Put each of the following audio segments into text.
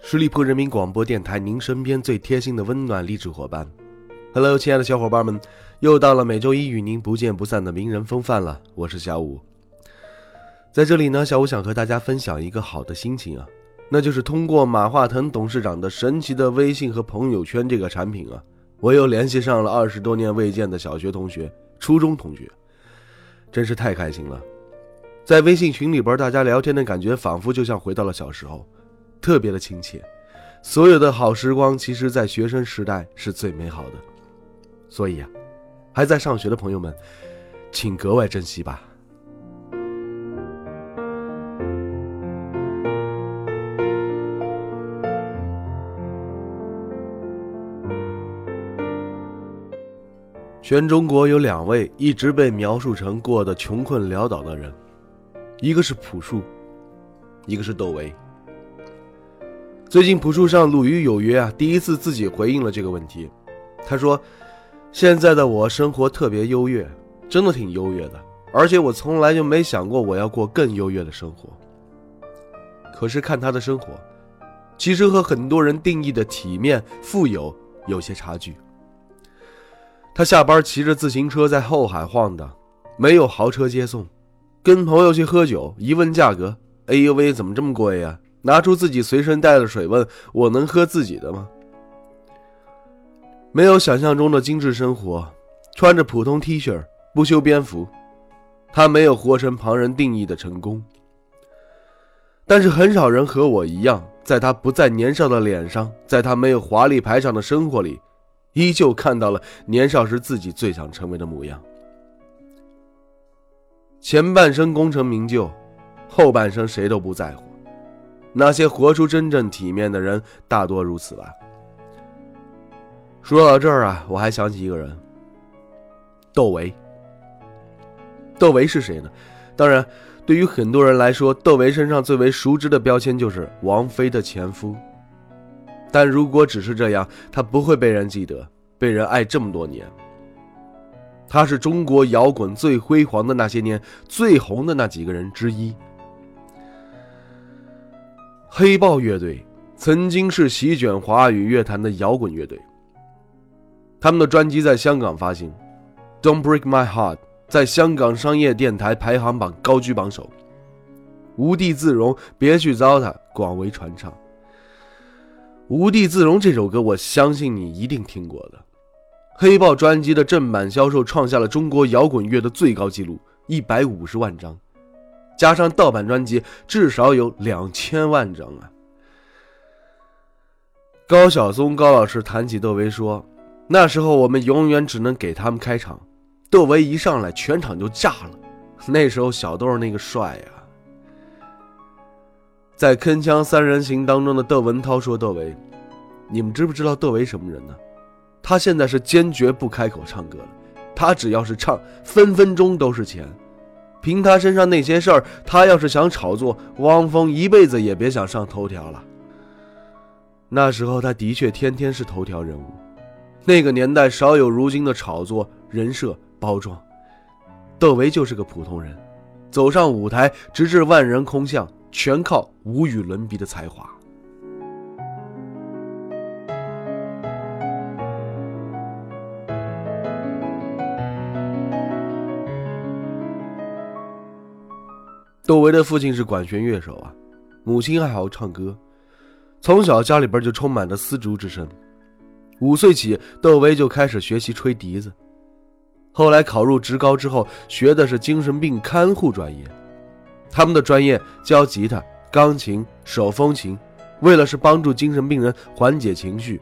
十里铺人民广播电台，您身边最贴心的温暖励志伙伴。Hello，亲爱的小伙伴们，又到了每周一与您不见不散的名人风范了。我是小五，在这里呢，小五想和大家分享一个好的心情啊，那就是通过马化腾董事长的神奇的微信和朋友圈这个产品啊，我又联系上了二十多年未见的小学同学、初中同学，真是太开心了。在微信群里边，大家聊天的感觉仿佛就像回到了小时候。特别的亲切，所有的好时光，其实，在学生时代是最美好的。所以啊，还在上学的朋友们，请格外珍惜吧。全中国有两位一直被描述成过得穷困潦倒的人，一个是朴树，一个是窦唯。最近朴树上《鲁豫有约》啊，第一次自己回应了这个问题。他说：“现在的我生活特别优越，真的挺优越的，而且我从来就没想过我要过更优越的生活。可是看他的生活，其实和很多人定义的体面、富有有些差距。他下班骑着自行车在后海晃荡，没有豪车接送，跟朋友去喝酒，一问价格，哎呦喂，怎么这么贵呀？”拿出自己随身带的水，问我能喝自己的吗？没有想象中的精致生活，穿着普通 T 恤，不修边幅，他没有活成旁人定义的成功。但是很少人和我一样，在他不再年少的脸上，在他没有华丽排场的生活里，依旧看到了年少时自己最想成为的模样。前半生功成名就，后半生谁都不在乎。那些活出真正体面的人，大多如此吧。说到这儿啊，我还想起一个人，窦唯。窦唯是谁呢？当然，对于很多人来说，窦唯身上最为熟知的标签就是王菲的前夫。但如果只是这样，他不会被人记得，被人爱这么多年。他是中国摇滚最辉煌的那些年最红的那几个人之一。黑豹乐队曾经是席卷华语乐坛的摇滚乐队。他们的专辑在香港发行，《Don't Break My Heart》在香港商业电台排行榜高居榜首，《无地自容》别去糟蹋广为传唱。《无地自容》这首歌，我相信你一定听过的。黑豹专辑的正版销售创下了中国摇滚乐的最高纪录，一百五十万张。加上盗版专辑，至少有两千万张啊！高晓松高老师谈起窦唯说：“那时候我们永远只能给他们开场，窦唯一上来，全场就炸了。那时候小豆那个帅呀！”在《铿锵三人行》当中的窦文涛说：“窦唯，你们知不知道窦唯什么人呢？他现在是坚决不开口唱歌了，他只要是唱，分分钟都是钱。”凭他身上那些事儿，他要是想炒作，汪峰一辈子也别想上头条了。那时候他的确天天是头条人物，那个年代少有如今的炒作、人设、包装。窦唯就是个普通人，走上舞台直至万人空巷，全靠无与伦比的才华。窦唯的父亲是管弦乐手啊，母亲爱好唱歌，从小家里边就充满着丝竹之声。五岁起，窦唯就开始学习吹笛子，后来考入职高之后，学的是精神病看护专业。他们的专业教吉他、钢琴、手风琴，为了是帮助精神病人缓解情绪，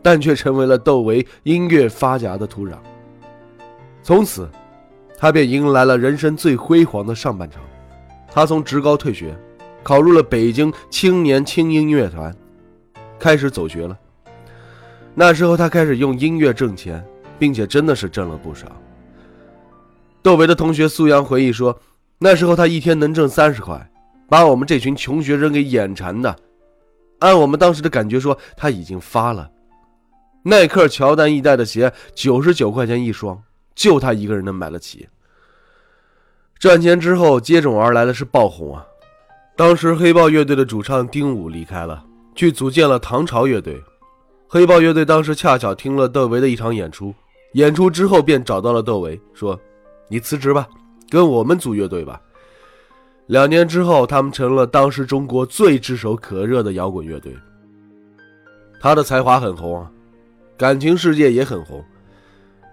但却成为了窦唯音乐发芽的土壤。从此，他便迎来了人生最辉煌的上半场。他从职高退学，考入了北京青年轻音乐团，开始走学了。那时候他开始用音乐挣钱，并且真的是挣了不少。窦唯的同学苏阳回忆说，那时候他一天能挣三十块，把我们这群穷学生给眼馋的。按我们当时的感觉说，他已经发了。耐克、乔丹一代的鞋九十九块钱一双，就他一个人能买得起。赚钱之后，接踵而来的是爆红啊！当时黑豹乐队的主唱丁武离开了，去组建了唐朝乐队。黑豹乐队当时恰巧听了窦唯的一场演出，演出之后便找到了窦唯，说：“你辞职吧，跟我们组乐队吧。”两年之后，他们成了当时中国最炙手可热的摇滚乐队。他的才华很红啊，感情世界也很红，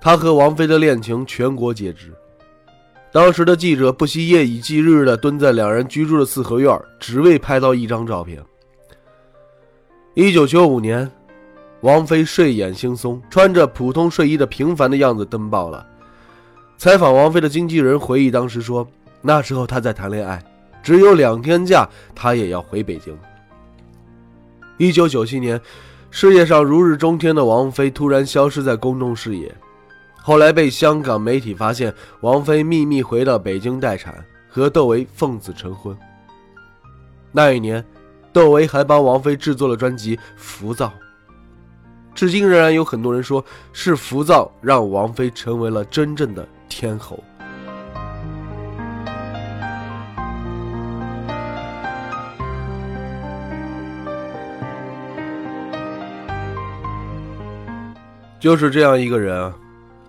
他和王菲的恋情全国皆知。当时的记者不惜夜以继日地蹲在两人居住的四合院，只为拍到一张照片。一九九五年，王菲睡眼惺忪，穿着普通睡衣的平凡的样子登报了。采访王菲的经纪人回忆当时说：“那时候她在谈恋爱，只有两天假，她也要回北京。”一九九七年，事业上如日中天的王菲突然消失在公众视野。后来被香港媒体发现，王菲秘密回到北京待产，和窦唯奉子成婚。那一年，窦唯还帮王菲制作了专辑《浮躁》。至今仍然有很多人说是《浮躁》让王菲成为了真正的天后。就是这样一个人啊。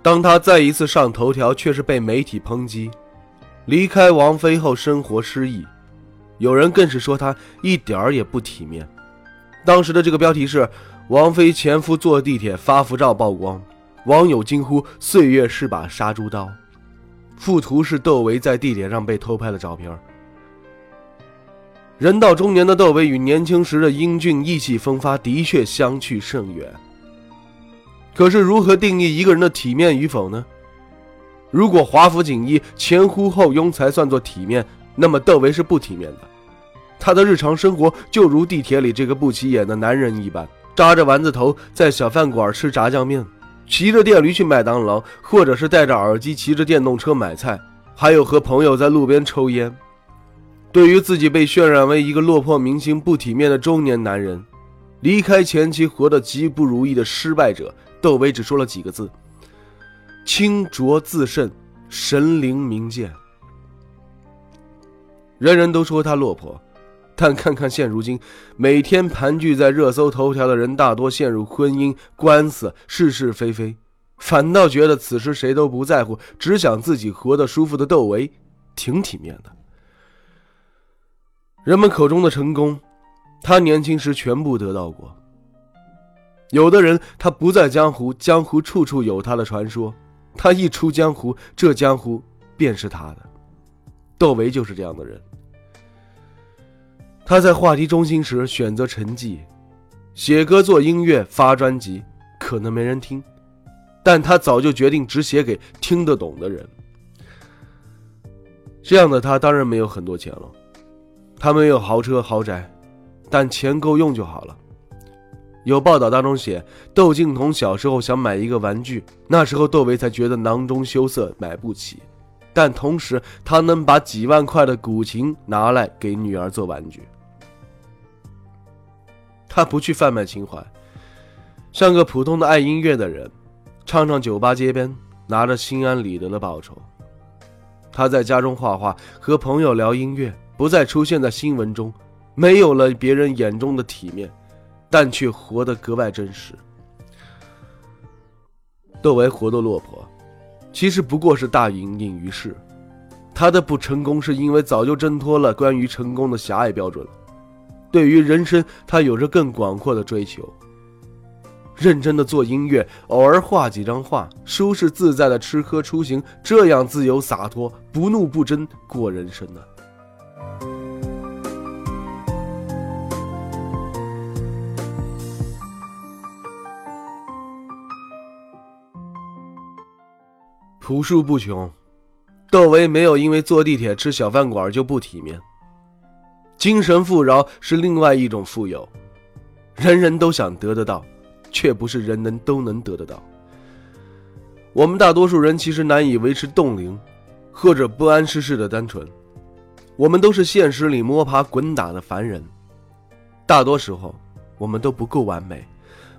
当他再一次上头条，却是被媒体抨击。离开王菲后，生活失意，有人更是说他一点儿也不体面。当时的这个标题是“王菲前夫坐地铁发福照曝光”，网友惊呼“岁月是把杀猪刀”。附图是窦唯在地铁上被偷拍的照片。人到中年的窦唯与年轻时的英俊意气风发的确相去甚远。可是，如何定义一个人的体面与否呢？如果华服锦衣、前呼后拥才算作体面，那么窦唯是不体面的。他的日常生活就如地铁里这个不起眼的男人一般，扎着丸子头，在小饭馆吃炸酱面，骑着电驴去麦当劳，或者是戴着耳机骑着电动车买菜，还有和朋友在路边抽烟。对于自己被渲染为一个落魄明星、不体面的中年男人，离开前妻、活得极不如意的失败者。窦唯只说了几个字：“清浊自慎，神灵明鉴。”人人都说他落魄，但看看现如今，每天盘踞在热搜头条的人，大多陷入婚姻、官司、是是非非，反倒觉得此时谁都不在乎，只想自己活得舒服的窦唯，挺体面的。人们口中的成功，他年轻时全部得到过。有的人他不在江湖，江湖处处有他的传说。他一出江湖，这江湖便是他的。窦唯就是这样的人。他在话题中心时选择沉寂，写歌、做音乐、发专辑，可能没人听，但他早就决定只写给听得懂的人。这样的他当然没有很多钱了，他没有豪车豪宅，但钱够用就好了。有报道当中写，窦靖童小时候想买一个玩具，那时候窦唯才觉得囊中羞涩，买不起。但同时，他能把几万块的古琴拿来给女儿做玩具。他不去贩卖情怀，像个普通的爱音乐的人，唱唱酒吧街边，拿着心安理得的报酬。他在家中画画，和朋友聊音乐，不再出现在新闻中，没有了别人眼中的体面。但却活得格外真实。窦唯活得落魄，其实不过是大隐隐于市。他的不成功是因为早就挣脱了关于成功的狭隘标准。对于人生，他有着更广阔的追求。认真的做音乐，偶尔画几张画，舒适自在的吃喝出行，这样自由洒脱，不怒不争过人生呢。朴树不穷，窦唯没有因为坐地铁吃小饭馆就不体面。精神富饶是另外一种富有，人人都想得得到，却不是人人都能得得到。我们大多数人其实难以维持冻龄，或者不谙世事的单纯。我们都是现实里摸爬滚打的凡人，大多时候我们都不够完美，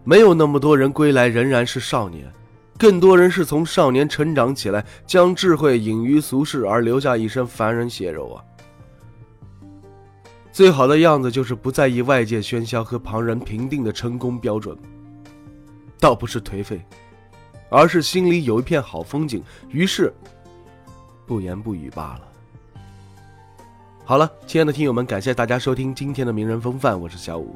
没有那么多人归来仍然是少年，更多人是从少年成长起来，将智慧隐于俗世而留下一身凡人血肉啊。最好的样子就是不在意外界喧嚣和旁人评定的成功标准，倒不是颓废，而是心里有一片好风景，于是不言不语罢了。好了，亲爱的听友们，感谢大家收听今天的名人风范，我是小五，